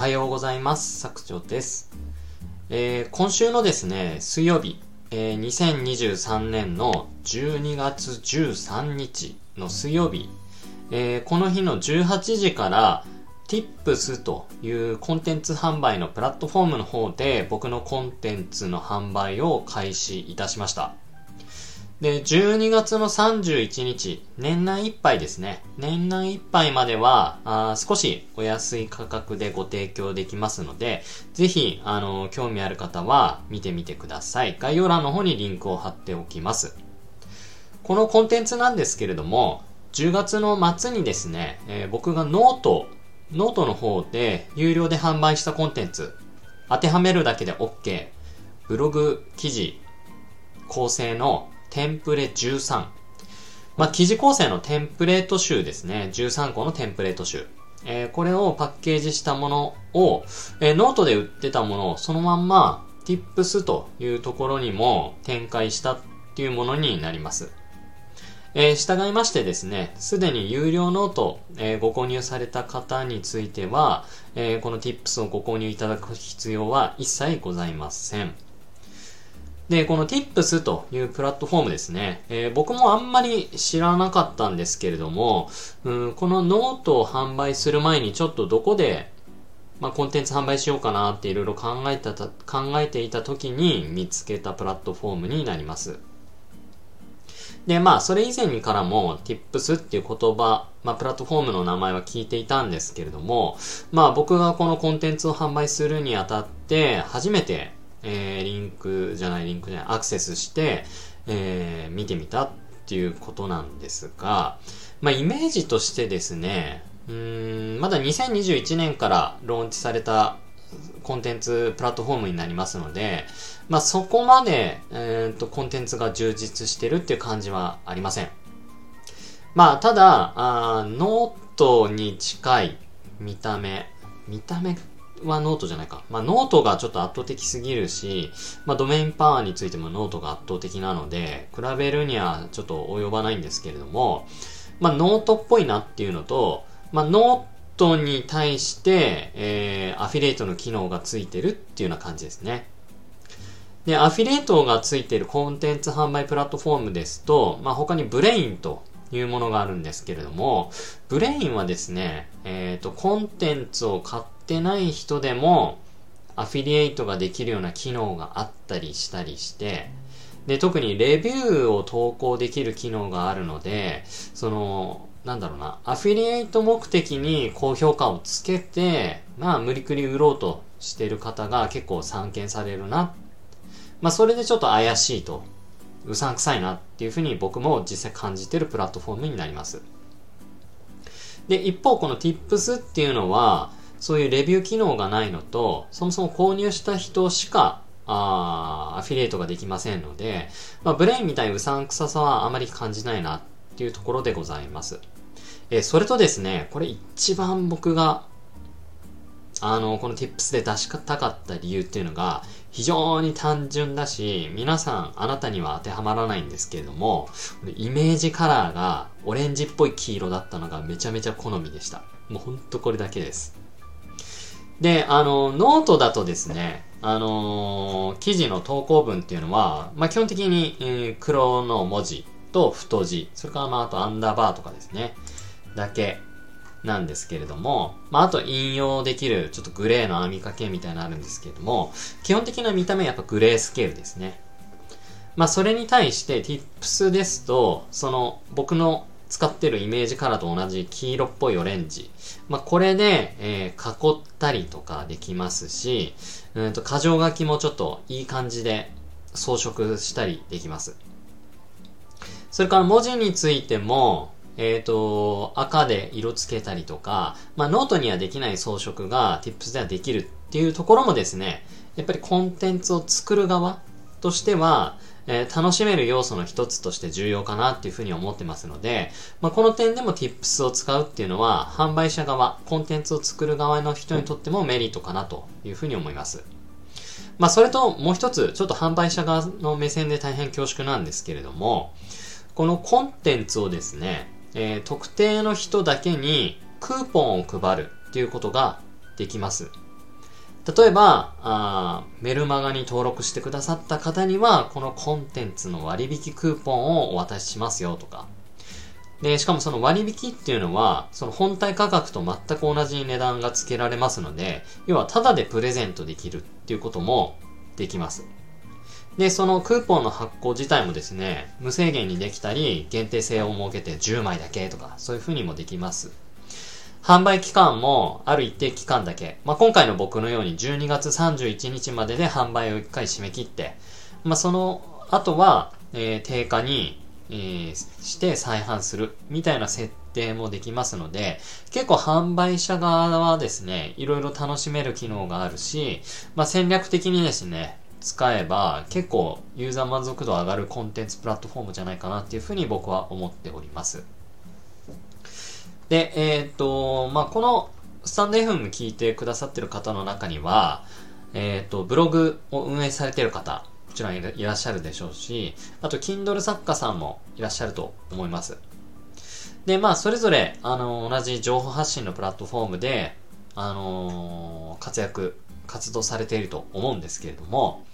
はようございます。作長です。えー今週のですね、水曜日、えー2023年の12月13日の水曜日、えーこの日の18時から Tips というコンテンツ販売のプラットフォームの方で僕のコンテンツの販売を開始いたしました。で、12月の31日、年内いっぱいですね。年内いっぱいまでは、あ少しお安い価格でご提供できますので、ぜひ、あの、興味ある方は見てみてください。概要欄の方にリンクを貼っておきます。このコンテンツなんですけれども、10月の末にですね、えー僕が note、note の方で有料で販売したコンテンツ、当てはめるだけで OK、ブログ記事構成のテンプレ13。まあ、記事構成のテンプレート集ですね。13個のテンプレート集。えーこれをパッケージしたものを、えーノートで売ってたものをそのまんま Tips というところにも展開したっていうものになります。えー従いましてですね、すでに有料 note、えーご購入された方については、えーこの Tips をご購入いただく必要は一切ございません。で、この Tips というプラットフォームですね、えー僕もあんまり知らなかったんですけれども、うん、このノートを販売する前にちょっとどこで、まあ、コンテンツ販売しようかなっていろいろ考えた、考えていた時に見つけたプラットフォームになります。で、まあ、それ以前からも Tips っていう言葉、まあ、プラットフォームの名前は聞いていたんですけれども、まあ、僕がこのコンテンツを販売するにあたって、初めて、えーリンクじゃない、リンクじゃない、アクセスして、えー見てみたっていうことなんですが、まあ、イメージとしてですね、うーん、まだ2021年からローンチされたコンテンツプラットフォームになりますので、まあ、そこまで、えー、とコンテンツが充実してるっていう感じはありません。まあ、ただ、あノートに近い見た目、見た目はノートじゃないか。まあ、ノートがちょっと圧倒的すぎるし、まあ、ドメインパワーについてもノートが圧倒的なので、比べるにはちょっと及ばないんですけれども、まあ、ノートっぽいなっていうのと、まあ、ノートに対して、えーアフィリエイトの機能がついてるっていうような感じですね。で、アフィリエイトがついてるコンテンツ販売プラットフォームですと、まあ、他に Brain というものがあるんですけれども、 Brain はですね、えっ、と、コンテンツを買っててない人でも、アフィリエイトができるような機能があったりしたりして、で、特にレビューを投稿できる機能があるので、その、なんだろうな、アフィリエイト目的に高評価をつけて、まあ、無理くり売ろうとしてる方が結構散見されるな。まあ、それでちょっと怪しいと、うさんくさいなっていうふうに僕も実際感じてるプラットフォームになります。で、一方この Tips っていうのは、そういうレビュー機能がないのと、そもそも購入した人しか、あーアフィリエイトができませんので、まあ、ブレインみたいにうさんくささはあまり感じないなっていうところでございます。えそれとですね、これ一番僕が、あの、この Tips で出したかった理由っていうのが、非常に単純だし、皆さん、あなたには当てはまらないんですけれども、イメージカラーがオレンジっぽい黄色だったのがめちゃめちゃ好みでした。もうほんとこれだけです。で、あの、ノートだとですね、あの記事の投稿文っていうのは、まあ、基本的に、えー黒の文字と太字、それからまあ、あとアンダーバーとかですね、だけなんですけれども、まあ、あと引用できるちょっとグレーの網かけみたいなのあるんですけれども、基本的な見た目はやっぱグレースケールですね。まあ、それに対して Tips ですと、その僕の使ってるイメージカラーと同じ黄色っぽいオレンジ。まあ、これで、えー囲ったりとかできますし、うんと、箇条書きもちょっといい感じで装飾したりできます。それから文字についても、えっ、と、赤で色付けたりとか、まあ、ノートにはできない装飾が Tips ではできるっていうところもですね、やっぱりコンテンツを作る側としては、えー楽しめる要素の一つとして重要かなっていうふうに思ってますので、まあ、この点でも Tips を使うっていうのは、販売者側、コンテンツを作る側の人にとってもメリットかなというふうに思います。まあ、それともう一つ、ちょっと販売者側の目線で大変恐縮なんですけれども、このコンテンツをですね、えー特定の人だけにクーポンを配るっていうことができます。例えばあ、メルマガに登録してくださった方には、このコンテンツの割引クーポンをお渡ししますよとか。で、しかもその割引っていうのは、その本体価格と全く同じ値段が付けられますので、要はタダでプレゼントできるっていうこともできます。で、そのクーポンの発行自体もですね、無制限にできたり、限定性を設けて10枚だけとか、そういう風にもできます。販売期間もある一定期間だけ。まあ、今回の僕のように12月31日までで販売を1回締め切って、まあ、その後は、えー、定価に、えー、して再販するみたいな設定もできますので、結構販売者側はですね、いろいろ楽しめる機能があるし、まあ、戦略的にですね、使えば結構ユーザー満足度上がるコンテンツプラットフォームじゃないかなっていうふうに僕は思っております。で、えっ、と、まあ、このスタンド FM 聞いてくださってる方の中には、えっ、と、ブログを運営されてる方、もちろんいらっしゃるでしょうし、あと、Kindle 作家さんもいらっしゃると思います。で、まあ、それぞれ、あの、同じ情報発信のプラットフォームで、あのー、活躍、活動されていると思うんですけれども、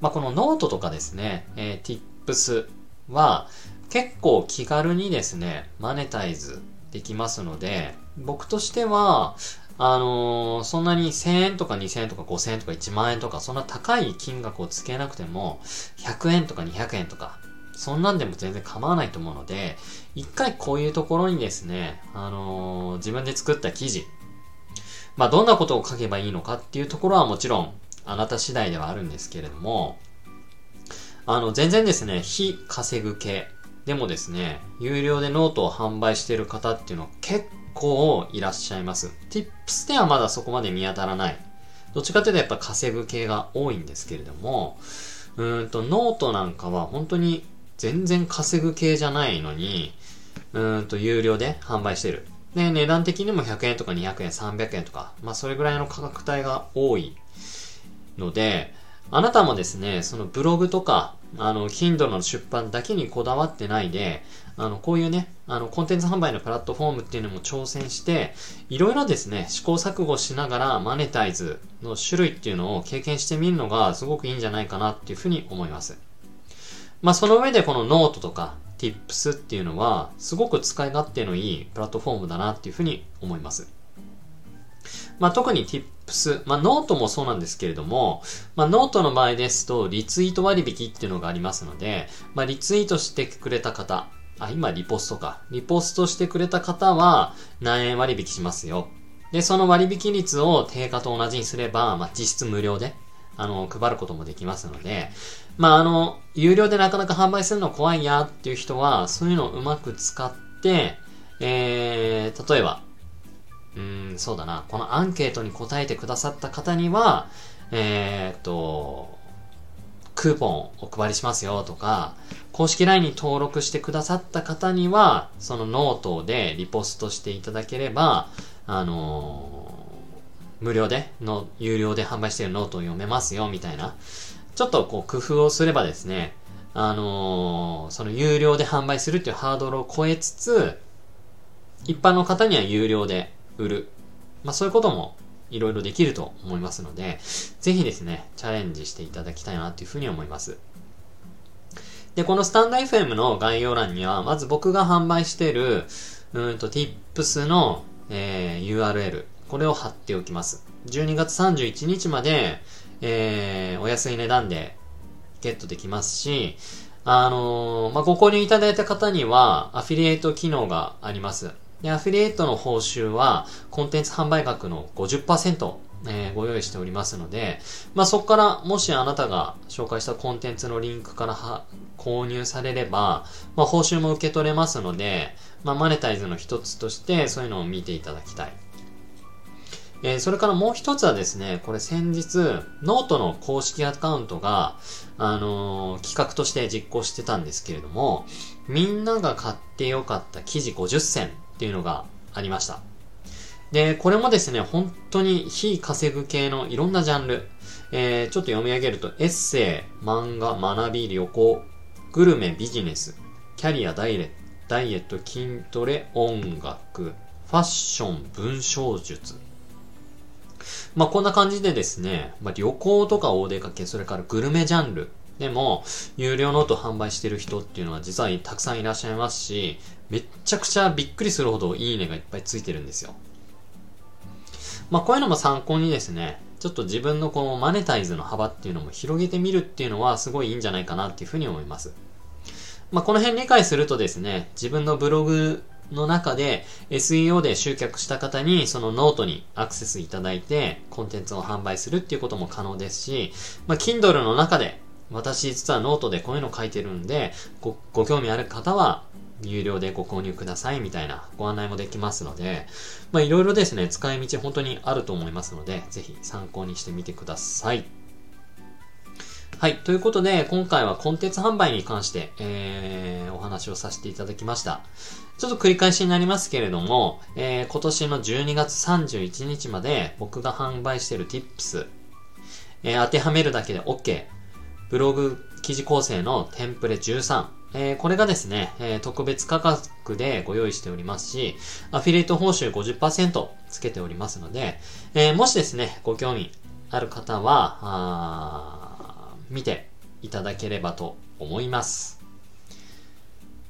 まあ、このノートとかですね、えー、Tips は、結構気軽にですね、マネタイズできますので、僕としては、あのー、そんなに1000円とか2000円とか5000円とか1万円とか、そんな高い金額をつけなくても、100円とか200円とか、そんなんでも全然構わないと思うので、一回こういうところにですね、あのー、自分で作った記事、まあ、どんなことを書けばいいのかっていうところはもちろん、あなた次第ではあるんですけれども、あの、全然ですね、非稼ぐ系、でもですね、有料でノートを販売している方っていうのは結構いらっしゃいます。Tips ではまだそこまで見当たらない。どっちかというとやっぱ稼ぐ系が多いんですけれども、うんと、ノートなんかは本当に全然稼ぐ系じゃないのに、うんと、有料で販売してる。で、値段的にも100円とか200円、300円とか、まあそれぐらいの価格帯が多いので、あなたもですね、そのブログとか、あの、Kindle の出版だけにこだわってないで、あの、こういうね、あの、コンテンツ販売のプラットフォームっていうのも挑戦して、いろいろですね、試行錯誤しながらマネタイズの種類っていうのを経験してみるのがすごくいいんじゃないかなっていうふうに思います。まあ、その上でこのノートとか Tips っていうのは、すごく使い勝手のいいプラットフォームだなっていうふうに思います。まあ、特に Tips、まあ、ノートもそうなんですけれども、まあ、ノートの場合ですと、リツイート割引っていうのがありますので、まあ、リツイートしてくれた方、あ、今リポストか。リポストしてくれた方は何円割引しますよ。で、その割引率を定価と同じにすれば、まあ、実質無料で、あの、配ることもできますので、まあ、あの、有料でなかなか販売するの怖いやっていう人は、そういうのをうまく使って、えー、例えば、うん、そうだな。このアンケートに答えてくださった方には、えー、っと、クーポンお配りしますよとか、公式 LINE に登録してくださった方には、そのノートでリポストしていただければ、あのー、無料での、有料で販売しているノートを読めますよ、みたいな。ちょっとこう工夫をすればですね、あのー、その有料で販売するっていうハードルを超えつつ、一般の方には有料で売る。まあそういうこともいろいろできると思いますので、ぜひですね、チャレンジしていただきたいなというふうに思います。で、このスタンド FM の概要欄には、まず僕が販売している、うんと、tips の、えー、URL、これを貼っておきます。12月31日まで、えー、お安い値段でゲットできますし、あのー、まあ、ご購入いただいた方には、アフィリエイト機能があります。で、アフィリエイトの報酬は、コンテンツ販売額の50%、え、ご用意しておりますので、まあ、そこから、もしあなたが紹介したコンテンツのリンクからは購入されれば、まあ、報酬も受け取れますので、まあ、マネタイズの一つとして、そういうのを見ていただきたい。えー、それからもう一つはですね、これ先日、ノートの公式アカウントが、あのー、企画として実行してたんですけれども、みんなが買ってよかった記事50選っていうのがありました。で、これもですね、本当に非稼ぐ系のいろんなジャンル、えー、ちょっと読み上げると、エッセイ、漫画、学び、旅行、グルメ、ビジネス、キャリア、ダイエット、筋トレ、音楽、ファッション、文章術。まあ、こんな感じでですね、まあ、旅行とかお出かけ、それからグルメジャンルでも、有料ノート販売してる人っていうのは実はたくさんいらっしゃいますし、めっちゃくちゃびっくりするほどいいねがいっぱいついてるんですよ。まあ、こういうのも参考にですね、ちょっと自分のこのマネタイズの幅っていうのも広げてみるっていうのはすごいいいんじゃないかなっていうふうに思います。まあ、この辺理解するとですね、自分のブログの中で SEO で集客した方にそのノートにアクセスいただいてコンテンツを販売するっていうことも可能ですし、まあ、Kindle の中で私実はノートでこういうの書いてるんでごご興味ある方は有料でご購入くださいみたいなご案内もできますので、まあいろいろですね、使い道本当にあると思いますので、ぜひ参考にしてみてください。はい。ということで、今回はコンテンツ販売に関して、えー、お話をさせていただきました。ちょっと繰り返しになりますけれども、えー、今年の12月31日まで僕が販売している Tips、えー、当てはめるだけで OK、ブログ記事構成のテンプレ13、えー、これがですね、えー、特別価格でご用意しておりますし、アフィリエイト報酬50%つけておりますので、えー、もしですね、ご興味ある方は、見ていただければと思います。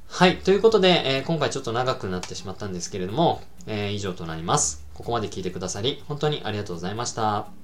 はい。ということで、えー、今回ちょっと長くなってしまったんですけれども、えー、以上となります。ここまで聞いてくださり、本当にありがとうございました。